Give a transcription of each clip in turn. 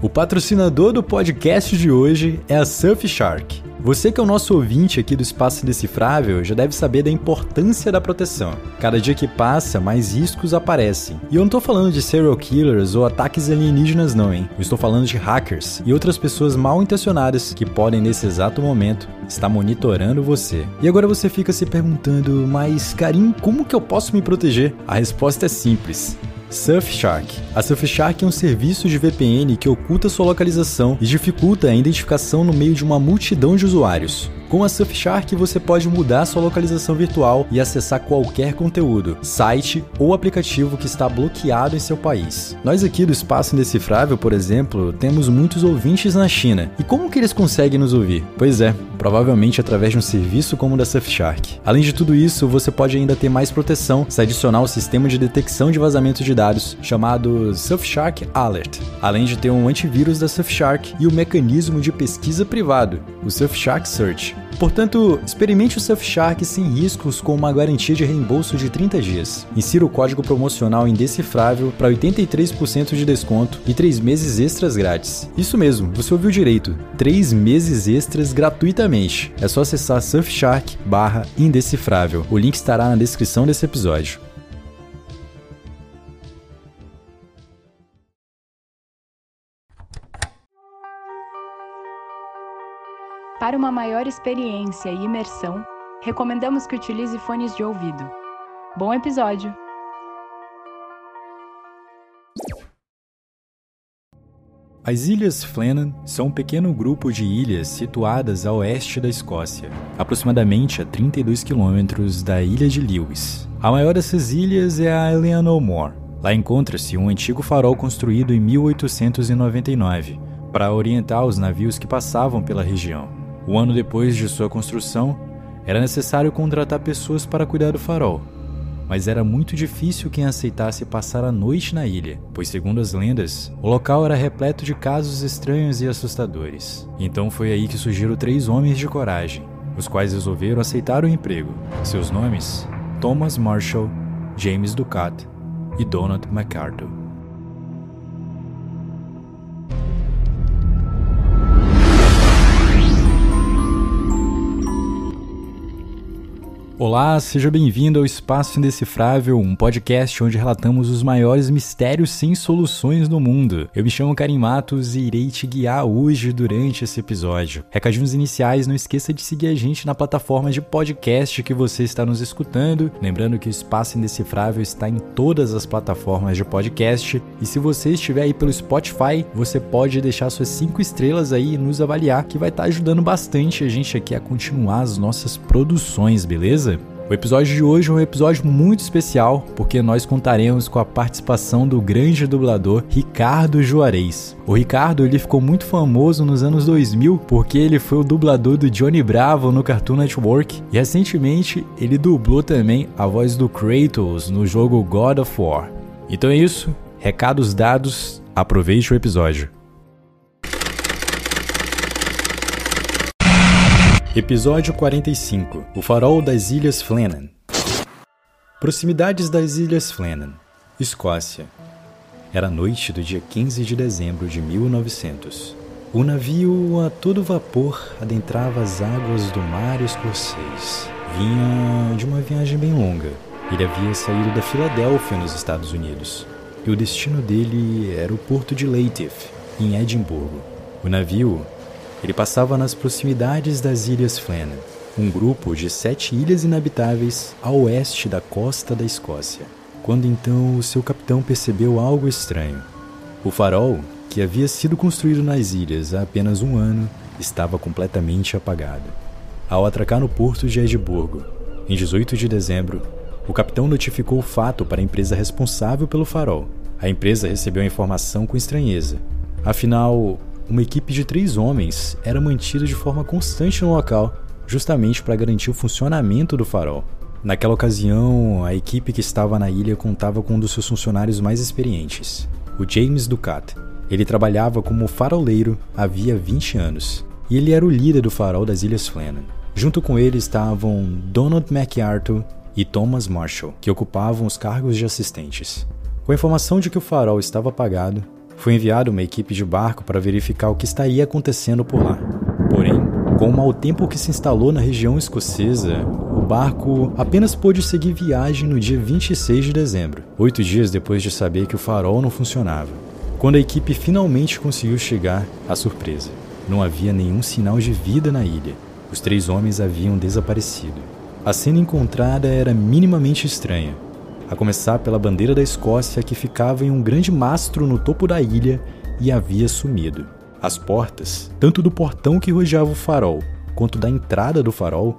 O patrocinador do podcast de hoje é a Surfshark. Você que é o nosso ouvinte aqui do Espaço Indecifrável já deve saber da importância da proteção. Cada dia que passa, mais riscos aparecem. E eu não tô falando de serial killers ou ataques alienígenas não, hein? Eu estou falando de hackers e outras pessoas mal intencionadas que podem nesse exato momento estar monitorando você. E agora você fica se perguntando, mas Karim, como que eu posso me proteger? A resposta é simples. Surfshark. A Surfshark é um serviço de VPN que oculta sua localização e dificulta a identificação no meio de uma multidão de usuários. Com a Surfshark você pode mudar sua localização virtual e acessar qualquer conteúdo, site ou aplicativo que está bloqueado em seu país. Nós aqui do Espaço Indecifrável, por exemplo, temos muitos ouvintes na China. E como que eles conseguem nos ouvir? Pois é, provavelmente através de um serviço como o da Surfshark. Além de tudo isso, você pode ainda ter mais proteção se adicionar o sistema de detecção de vazamento de dados chamado Surfshark Alert, além de ter um antivírus da Surfshark e o mecanismo de pesquisa privado, o Surfshark Search. Portanto, experimente o Surfshark sem riscos com uma garantia de reembolso de 30 dias. Insira o código promocional indecifrável para 83% de desconto e 3 meses extras grátis. Isso mesmo, você ouviu direito, 3 meses extras gratuitamente. É só acessar surfshark/indecifrável. O link estará na descrição desse episódio. Para uma maior experiência e imersão, recomendamos que utilize fones de ouvido. Bom episódio! As Ilhas Flannan são um pequeno grupo de ilhas situadas a oeste da Escócia, aproximadamente a 32 quilômetros da ilha de Lewis. A maior dessas ilhas é a Eleanor Moor. Lá encontra-se um antigo farol construído em 1899 para orientar os navios que passavam pela região. Um ano depois de sua construção, era necessário contratar pessoas para cuidar do farol, mas era muito difícil quem aceitasse passar a noite na ilha, pois, segundo as lendas, o local era repleto de casos estranhos e assustadores. Então foi aí que surgiram três homens de coragem, os quais resolveram aceitar o emprego. Seus nomes: Thomas Marshall, James Ducat e Donald MacArthur. Olá, seja bem-vindo ao Espaço Indecifrável, um podcast onde relatamos os maiores mistérios sem soluções do mundo. Eu me chamo Karim Matos e irei te guiar hoje durante esse episódio. Recadinhos iniciais, não esqueça de seguir a gente na plataforma de podcast que você está nos escutando. Lembrando que o Espaço Indecifrável está em todas as plataformas de podcast. E se você estiver aí pelo Spotify, você pode deixar suas cinco estrelas aí e nos avaliar, que vai estar ajudando bastante a gente aqui a continuar as nossas produções, beleza? O episódio de hoje é um episódio muito especial porque nós contaremos com a participação do grande dublador Ricardo Juarez. O Ricardo ele ficou muito famoso nos anos 2000 porque ele foi o dublador do Johnny Bravo no Cartoon Network e recentemente ele dublou também a voz do Kratos no jogo God of War. Então é isso, recados dados, aproveite o episódio. Episódio 45 O Farol das Ilhas Flannan Proximidades das Ilhas Flannan, Escócia. Era noite do dia 15 de dezembro de 1900. O navio a todo vapor adentrava as águas do mar escocês. Vinha de uma viagem bem longa. Ele havia saído da Filadélfia, nos Estados Unidos, e o destino dele era o porto de Leyteef, em Edimburgo. O navio ele passava nas proximidades das Ilhas Flannan, um grupo de sete ilhas inabitáveis a oeste da costa da Escócia. Quando então o seu capitão percebeu algo estranho. O farol, que havia sido construído nas ilhas há apenas um ano, estava completamente apagado. Ao atracar no porto de Edimburgo, em 18 de dezembro, o capitão notificou o fato para a empresa responsável pelo farol. A empresa recebeu a informação com estranheza. Afinal, uma equipe de três homens era mantida de forma constante no local, justamente para garantir o funcionamento do farol. Naquela ocasião, a equipe que estava na ilha contava com um dos seus funcionários mais experientes, o James Ducat. Ele trabalhava como faroleiro havia 20 anos, e ele era o líder do farol das Ilhas Flannan. Junto com ele estavam Donald MacArthur e Thomas Marshall, que ocupavam os cargos de assistentes. Com a informação de que o farol estava apagado, Foi enviada uma equipe de barco para verificar o que estaria acontecendo por lá. Porém, com o mau tempo que se instalou na região escocesa, o barco apenas pôde seguir viagem no dia 26 de dezembro, oito dias depois de saber que o farol não funcionava. Quando a equipe finalmente conseguiu chegar, a surpresa. Não havia nenhum sinal de vida na ilha. Os três homens haviam desaparecido. A cena encontrada era minimamente estranha, a começar pela bandeira da Escócia que ficava em um grande mastro no topo da ilha e havia sumido. As portas, tanto do portão que rodeava o farol quanto da entrada do farol,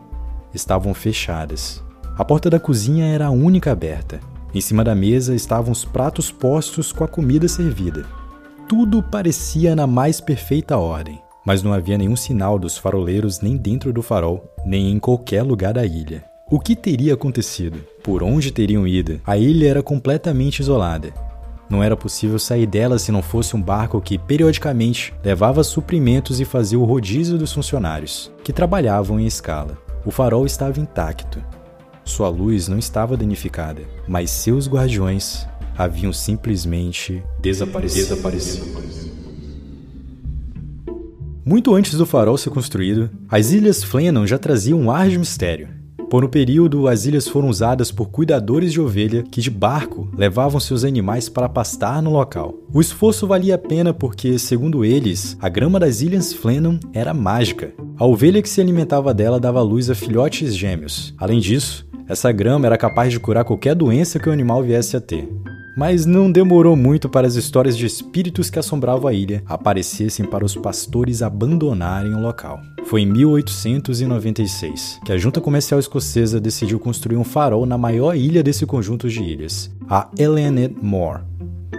estavam fechadas. A porta da cozinha era a única aberta. Em cima da mesa estavam os pratos postos com a comida servida. Tudo parecia na mais perfeita ordem, mas não havia nenhum sinal dos faroleiros nem dentro do farol, nem em qualquer lugar da ilha. O que teria acontecido? Por onde teriam ido? A ilha era completamente isolada. Não era possível sair dela se não fosse um barco que, periodicamente, levava suprimentos e fazia o rodízio dos funcionários, que trabalhavam em escala. O farol estava intacto. Sua luz não estava danificada, mas seus guardiões haviam simplesmente desaparecido. desaparecido. Muito antes do farol ser construído, as Ilhas Flennon já traziam um ar de mistério. Por um período, as ilhas foram usadas por cuidadores de ovelha que de barco levavam seus animais para pastar no local. O esforço valia a pena porque, segundo eles, a grama das ilhas Flenham era mágica. A ovelha que se alimentava dela dava luz a filhotes gêmeos. Além disso, essa grama era capaz de curar qualquer doença que o animal viesse a ter. Mas não demorou muito para as histórias de espíritos que assombravam a ilha aparecessem para os pastores abandonarem o local. Foi em 1896 que a junta comercial escocesa decidiu construir um farol na maior ilha desse conjunto de ilhas, a Eleanor Moor.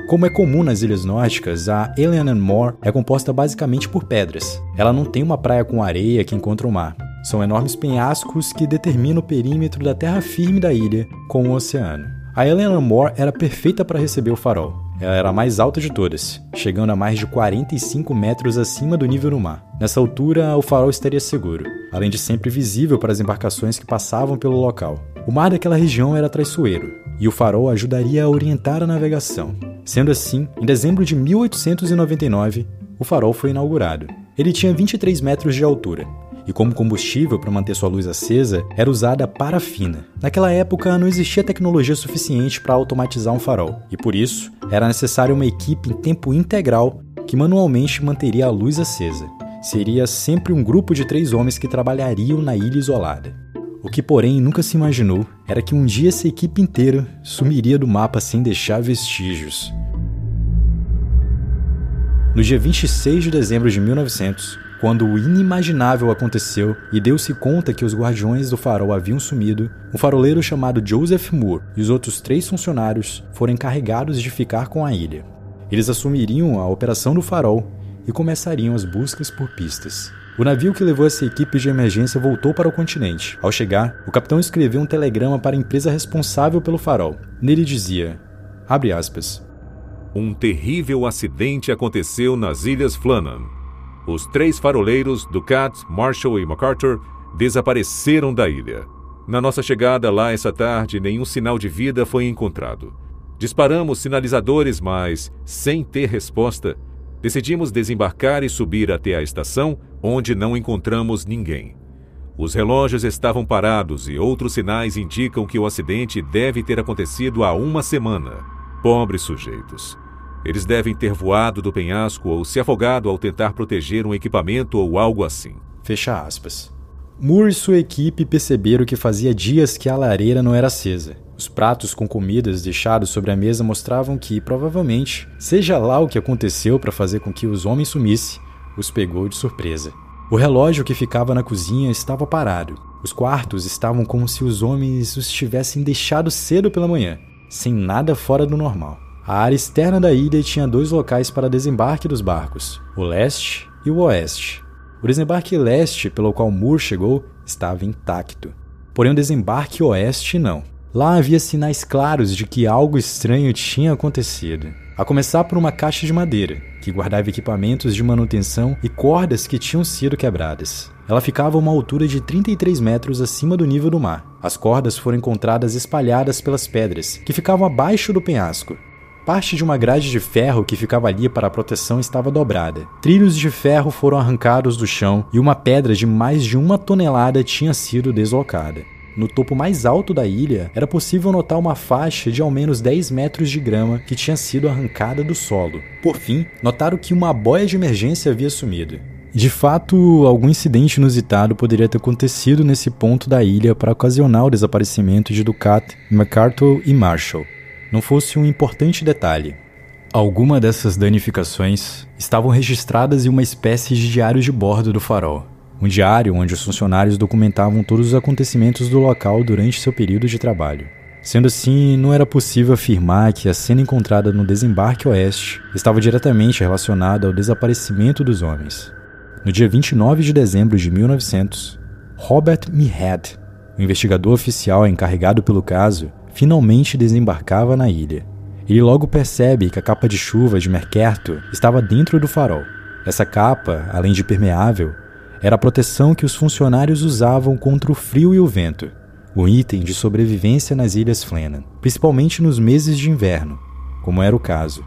Como é comum nas ilhas nórdicas, a Eleanor Moor é composta basicamente por pedras. Ela não tem uma praia com areia que encontra o mar. São enormes penhascos que determinam o perímetro da terra firme da ilha com o oceano. A Eleanor Moore era perfeita para receber o farol. Ela era a mais alta de todas, chegando a mais de 45 metros acima do nível do mar. Nessa altura, o farol estaria seguro, além de sempre visível para as embarcações que passavam pelo local. O mar daquela região era traiçoeiro, e o farol ajudaria a orientar a navegação. Sendo assim, em dezembro de 1899, o farol foi inaugurado. Ele tinha 23 metros de altura e como combustível para manter sua luz acesa era usada parafina. Naquela época não existia tecnologia suficiente para automatizar um farol, e por isso era necessária uma equipe em tempo integral que manualmente manteria a luz acesa. Seria sempre um grupo de três homens que trabalhariam na ilha isolada. O que, porém, nunca se imaginou era que um dia essa equipe inteira sumiria do mapa sem deixar vestígios. No dia 26 de dezembro de 1900, quando o inimaginável aconteceu e deu-se conta que os guardiões do farol haviam sumido, um faroleiro chamado Joseph Moore e os outros três funcionários foram encarregados de ficar com a ilha. Eles assumiriam a operação do farol e começariam as buscas por pistas. O navio que levou essa equipe de emergência voltou para o continente. Ao chegar, o capitão escreveu um telegrama para a empresa responsável pelo farol. Nele dizia: abre aspas. Um terrível acidente aconteceu nas Ilhas Flannan. Os três faroleiros, Ducat, Marshall e MacArthur, desapareceram da ilha. Na nossa chegada lá essa tarde, nenhum sinal de vida foi encontrado. Disparamos sinalizadores, mas, sem ter resposta, decidimos desembarcar e subir até a estação, onde não encontramos ninguém. Os relógios estavam parados e outros sinais indicam que o acidente deve ter acontecido há uma semana. Pobres sujeitos. Eles devem ter voado do penhasco ou se afogado ao tentar proteger um equipamento ou algo assim. Fecha aspas. Moore e sua equipe perceberam que fazia dias que a lareira não era acesa. Os pratos com comidas deixados sobre a mesa mostravam que, provavelmente, seja lá o que aconteceu para fazer com que os homens sumissem, os pegou de surpresa. O relógio que ficava na cozinha estava parado. Os quartos estavam como se os homens os tivessem deixado cedo pela manhã, sem nada fora do normal. A área externa da ilha tinha dois locais para desembarque dos barcos, o leste e o oeste. O desembarque leste, pelo qual Moore chegou, estava intacto. Porém, o desembarque oeste não. Lá havia sinais claros de que algo estranho tinha acontecido. A começar por uma caixa de madeira, que guardava equipamentos de manutenção e cordas que tinham sido quebradas. Ela ficava a uma altura de 33 metros acima do nível do mar. As cordas foram encontradas espalhadas pelas pedras, que ficavam abaixo do penhasco, Parte de uma grade de ferro que ficava ali para a proteção estava dobrada. Trilhos de ferro foram arrancados do chão e uma pedra de mais de uma tonelada tinha sido deslocada. No topo mais alto da ilha, era possível notar uma faixa de ao menos 10 metros de grama que tinha sido arrancada do solo. Por fim, notaram que uma boia de emergência havia sumido. De fato, algum incidente inusitado poderia ter acontecido nesse ponto da ilha para ocasionar o desaparecimento de Ducat, MacArthur e Marshall. Não fosse um importante detalhe. Alguma dessas danificações estavam registradas em uma espécie de diário de bordo do farol um diário onde os funcionários documentavam todos os acontecimentos do local durante seu período de trabalho. Sendo assim, não era possível afirmar que a cena encontrada no desembarque oeste estava diretamente relacionada ao desaparecimento dos homens. No dia 29 de dezembro de 1900, Robert Meehan, o investigador oficial encarregado pelo caso, finalmente desembarcava na ilha. Ele logo percebe que a capa de chuva de Merkerto estava dentro do farol. Essa capa, além de permeável, era a proteção que os funcionários usavam contra o frio e o vento, um item de sobrevivência nas Ilhas Flennan, principalmente nos meses de inverno, como era o caso.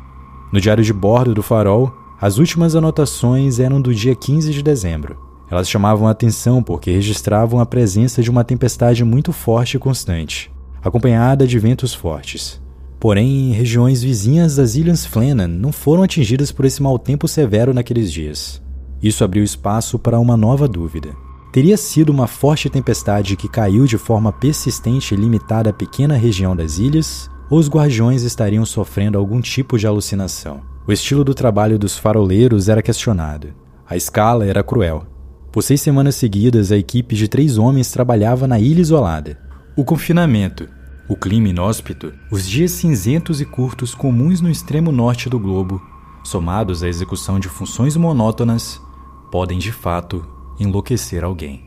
No diário de bordo do Farol, as últimas anotações eram do dia 15 de dezembro. Elas chamavam a atenção porque registravam a presença de uma tempestade muito forte e constante, acompanhada de ventos fortes. Porém, regiões vizinhas das Ilhas Flennan não foram atingidas por esse mau tempo severo naqueles dias. Isso abriu espaço para uma nova dúvida. Teria sido uma forte tempestade que caiu de forma persistente e limitada à pequena região das ilhas, ou os guardiões estariam sofrendo algum tipo de alucinação? O estilo do trabalho dos faroleiros era questionado. A escala era cruel. Por seis semanas seguidas, a equipe de três homens trabalhava na ilha isolada. O confinamento, o clima inóspito, os dias cinzentos e curtos comuns no extremo norte do globo, somados à execução de funções monótonas, podem de fato enlouquecer alguém.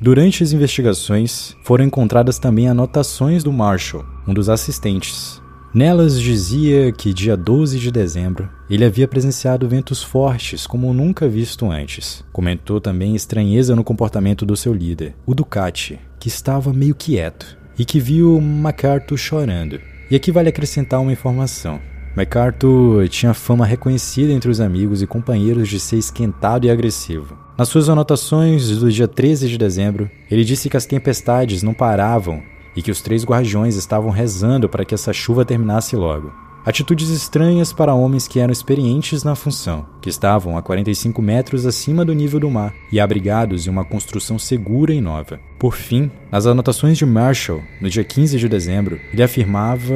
Durante as investigações, foram encontradas também anotações do Marshall, um dos assistentes. Nelas dizia que dia 12 de dezembro ele havia presenciado ventos fortes como nunca visto antes. Comentou também estranheza no comportamento do seu líder, o Ducati, que estava meio quieto e que viu MacArthur chorando. E aqui vale acrescentar uma informação. MacArthur tinha fama reconhecida entre os amigos e companheiros de ser esquentado e agressivo. Nas suas anotações do dia 13 de dezembro, ele disse que as tempestades não paravam e que os três guardiões estavam rezando para que essa chuva terminasse logo. Atitudes estranhas para homens que eram experientes na função, que estavam a 45 metros acima do nível do mar e abrigados em uma construção segura e nova. Por fim, nas anotações de Marshall, no dia 15 de dezembro, ele afirmava,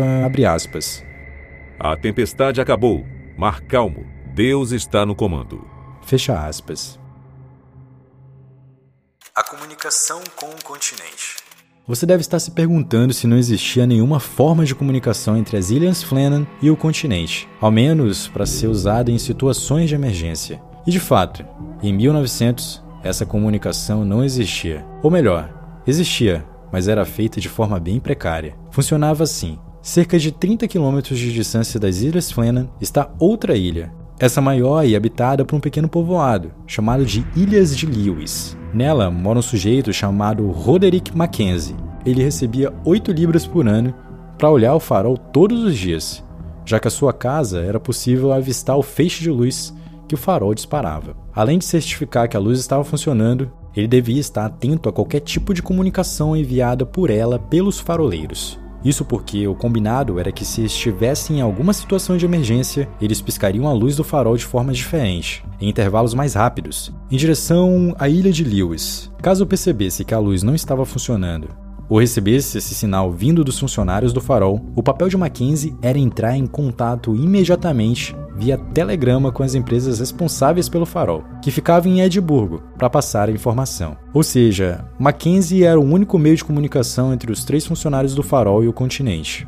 aspas, a tempestade acabou. Mar calmo. Deus está no comando. Fecha aspas. A comunicação com o continente. Você deve estar se perguntando se não existia nenhuma forma de comunicação entre as Ilhas Flennan e o continente, ao menos para ser usada em situações de emergência. E de fato, em 1900, essa comunicação não existia. Ou melhor, existia, mas era feita de forma bem precária. Funcionava assim: Cerca de 30 quilômetros de distância das Ilhas Flennan está outra ilha, essa maior e habitada por um pequeno povoado, chamado de Ilhas de Lewis. Nela mora um sujeito chamado Roderick Mackenzie. Ele recebia 8 libras por ano para olhar o farol todos os dias, já que a sua casa era possível avistar o feixe de luz que o farol disparava. Além de certificar que a luz estava funcionando, ele devia estar atento a qualquer tipo de comunicação enviada por ela pelos faroleiros. Isso porque o combinado era que se estivessem em alguma situação de emergência, eles piscariam a luz do farol de forma diferente, em intervalos mais rápidos, em direção à ilha de Lewis. Caso percebesse que a luz não estava funcionando ou recebesse esse sinal vindo dos funcionários do farol, o papel de Mackenzie era entrar em contato imediatamente via telegrama com as empresas responsáveis pelo farol, que ficavam em Edimburgo, para passar a informação. Ou seja, Mackenzie era o único meio de comunicação entre os três funcionários do farol e o continente.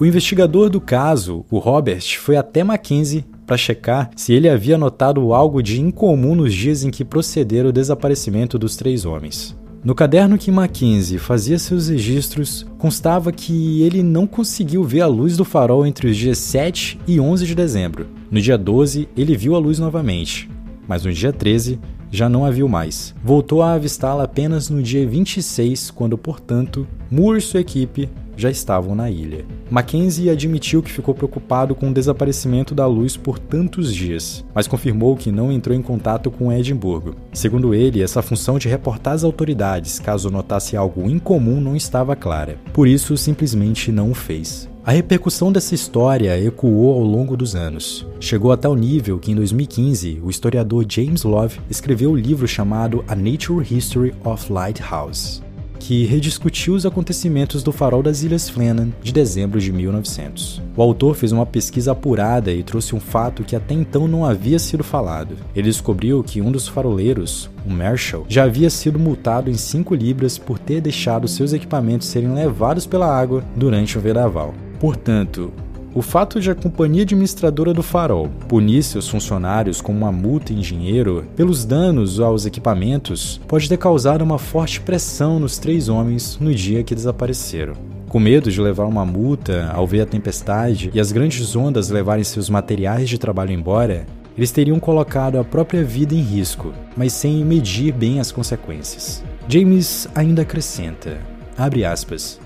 O investigador do caso, o Robert, foi até Mackenzie para checar se ele havia notado algo de incomum nos dias em que procederam o desaparecimento dos três homens. No caderno que Mackenzie fazia seus registros, constava que ele não conseguiu ver a luz do farol entre os dias 7 e 11 de dezembro. No dia 12, ele viu a luz novamente, mas no dia 13 já não a viu mais. Voltou a avistá-la apenas no dia 26, quando, portanto, Moore e sua equipe já estavam na ilha. Mackenzie admitiu que ficou preocupado com o desaparecimento da luz por tantos dias, mas confirmou que não entrou em contato com Edimburgo. Segundo ele, essa função de reportar às autoridades caso notasse algo incomum não estava clara. Por isso, simplesmente não o fez. A repercussão dessa história ecoou ao longo dos anos. Chegou a tal nível que, em 2015, o historiador James Love escreveu o um livro chamado A Nature History of Lighthouse que rediscutiu os acontecimentos do farol das Ilhas Flennan de dezembro de 1900. O autor fez uma pesquisa apurada e trouxe um fato que até então não havia sido falado. Ele descobriu que um dos faroleiros, o Marshall, já havia sido multado em 5 libras por ter deixado seus equipamentos serem levados pela água durante o vendaval. Portanto, o fato de a companhia administradora do farol punir seus funcionários com uma multa em dinheiro pelos danos aos equipamentos pode ter causado uma forte pressão nos três homens no dia que desapareceram. Com medo de levar uma multa ao ver a tempestade e as grandes ondas levarem seus materiais de trabalho embora, eles teriam colocado a própria vida em risco, mas sem medir bem as consequências. James ainda acrescenta, abre aspas,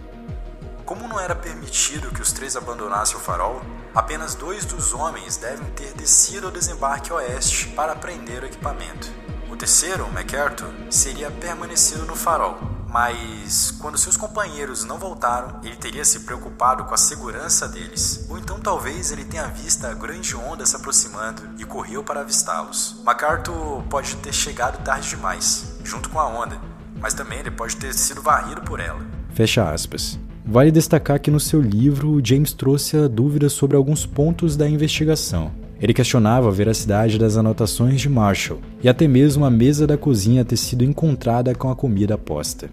como não era permitido que os três abandonassem o farol, apenas dois dos homens devem ter descido ao desembarque oeste para prender o equipamento. O terceiro, MacArthur, seria permanecido no farol, mas quando seus companheiros não voltaram, ele teria se preocupado com a segurança deles. Ou então talvez ele tenha visto a grande onda se aproximando e correu para avistá-los. MacArthur pode ter chegado tarde demais, junto com a onda, mas também ele pode ter sido varrido por ela. Fecha aspas. Vale destacar que no seu livro, James trouxe a dúvida sobre alguns pontos da investigação. Ele questionava a veracidade das anotações de Marshall e até mesmo a mesa da cozinha ter sido encontrada com a comida posta.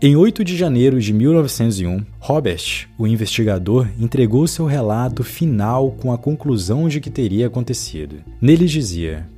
Em 8 de janeiro de 1901, Robert, o investigador, entregou seu relato final com a conclusão de que teria acontecido. Nele dizia,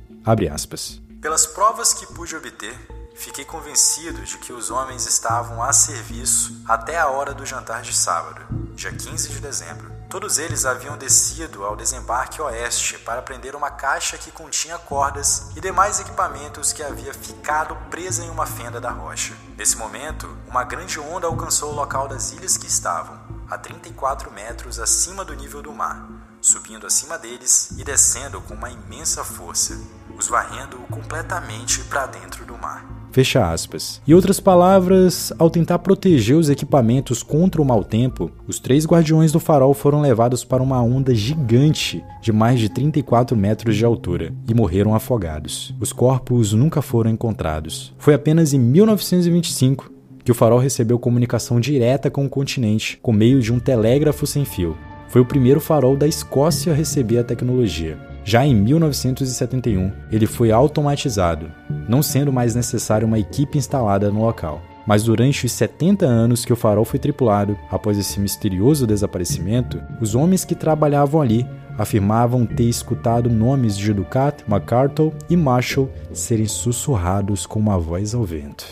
aspas, Pelas provas que pude obter, Fiquei convencido de que os homens estavam a serviço até a hora do jantar de sábado, dia 15 de dezembro. Todos eles haviam descido ao desembarque oeste para prender uma caixa que continha cordas e demais equipamentos que havia ficado presa em uma fenda da rocha. Nesse momento, uma grande onda alcançou o local das ilhas que estavam, a 34 metros acima do nível do mar, subindo acima deles e descendo com uma imensa força, os varrendo completamente para dentro do mar. Fecha aspas. Em outras palavras, ao tentar proteger os equipamentos contra o mau tempo, os três guardiões do farol foram levados para uma onda gigante de mais de 34 metros de altura e morreram afogados. Os corpos nunca foram encontrados. Foi apenas em 1925 que o farol recebeu comunicação direta com o continente por meio de um telégrafo sem fio. Foi o primeiro farol da Escócia a receber a tecnologia. Já em 1971, ele foi automatizado, não sendo mais necessária uma equipe instalada no local. Mas durante os 70 anos que o farol foi tripulado, após esse misterioso desaparecimento, os homens que trabalhavam ali afirmavam ter escutado nomes de Ducat, MacArthur e Marshall serem sussurrados com uma voz ao vento.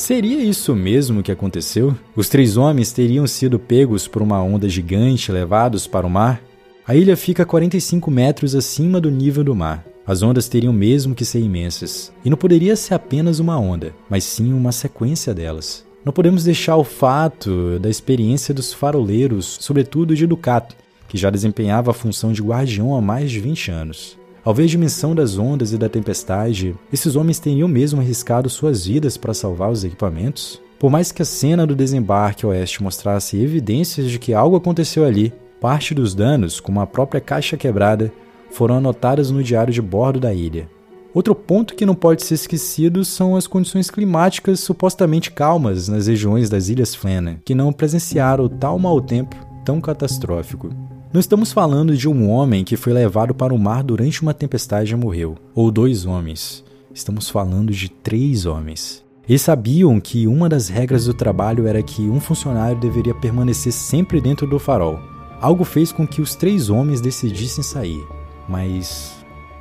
Seria isso mesmo que aconteceu? Os três homens teriam sido pegos por uma onda gigante levados para o mar? A ilha fica a 45 metros acima do nível do mar. As ondas teriam mesmo que ser imensas. E não poderia ser apenas uma onda, mas sim uma sequência delas. Não podemos deixar o fato da experiência dos faroleiros, sobretudo de Ducat, que já desempenhava a função de guardião há mais de 20 anos. Ao ver a dimensão das ondas e da tempestade, esses homens teriam mesmo arriscado suas vidas para salvar os equipamentos? Por mais que a cena do desembarque oeste mostrasse evidências de que algo aconteceu ali, parte dos danos, como a própria caixa quebrada, foram anotadas no diário de bordo da ilha. Outro ponto que não pode ser esquecido são as condições climáticas supostamente calmas nas regiões das Ilhas Flenna, que não presenciaram tal mau tempo tão catastrófico. Não estamos falando de um homem que foi levado para o mar durante uma tempestade e morreu, ou dois homens. Estamos falando de três homens. Eles sabiam que uma das regras do trabalho era que um funcionário deveria permanecer sempre dentro do farol. Algo fez com que os três homens decidissem sair. Mas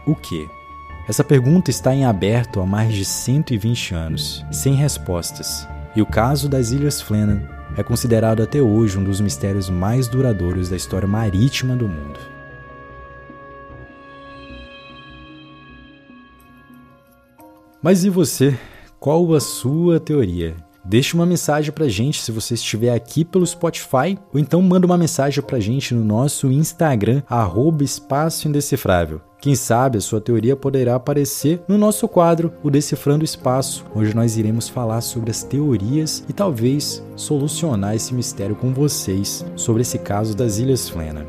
o que? Essa pergunta está em aberto há mais de 120 anos, sem respostas. E o caso das Ilhas Flennan é considerado até hoje um dos mistérios mais duradouros da história marítima do mundo. Mas e você? Qual a sua teoria? Deixe uma mensagem pra gente se você estiver aqui pelo Spotify, ou então manda uma mensagem pra gente no nosso Instagram, arroba Espaço Indecifrável. Quem sabe a sua teoria poderá aparecer no nosso quadro, o Decifrando Espaço, onde nós iremos falar sobre as teorias e talvez solucionar esse mistério com vocês sobre esse caso das Ilhas Flena.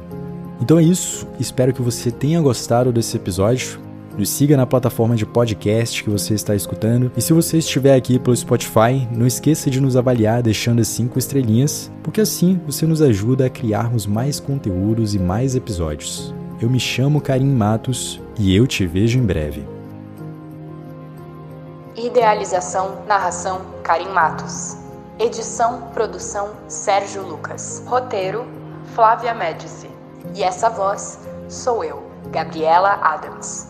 Então é isso, espero que você tenha gostado desse episódio. Nos siga na plataforma de podcast que você está escutando. E se você estiver aqui pelo Spotify, não esqueça de nos avaliar deixando as 5 estrelinhas, porque assim você nos ajuda a criarmos mais conteúdos e mais episódios. Eu me chamo Karim Matos e eu te vejo em breve. Idealização, narração, Karim Matos. Edição, produção, Sérgio Lucas. Roteiro, Flávia Médici. E essa voz sou eu, Gabriela Adams.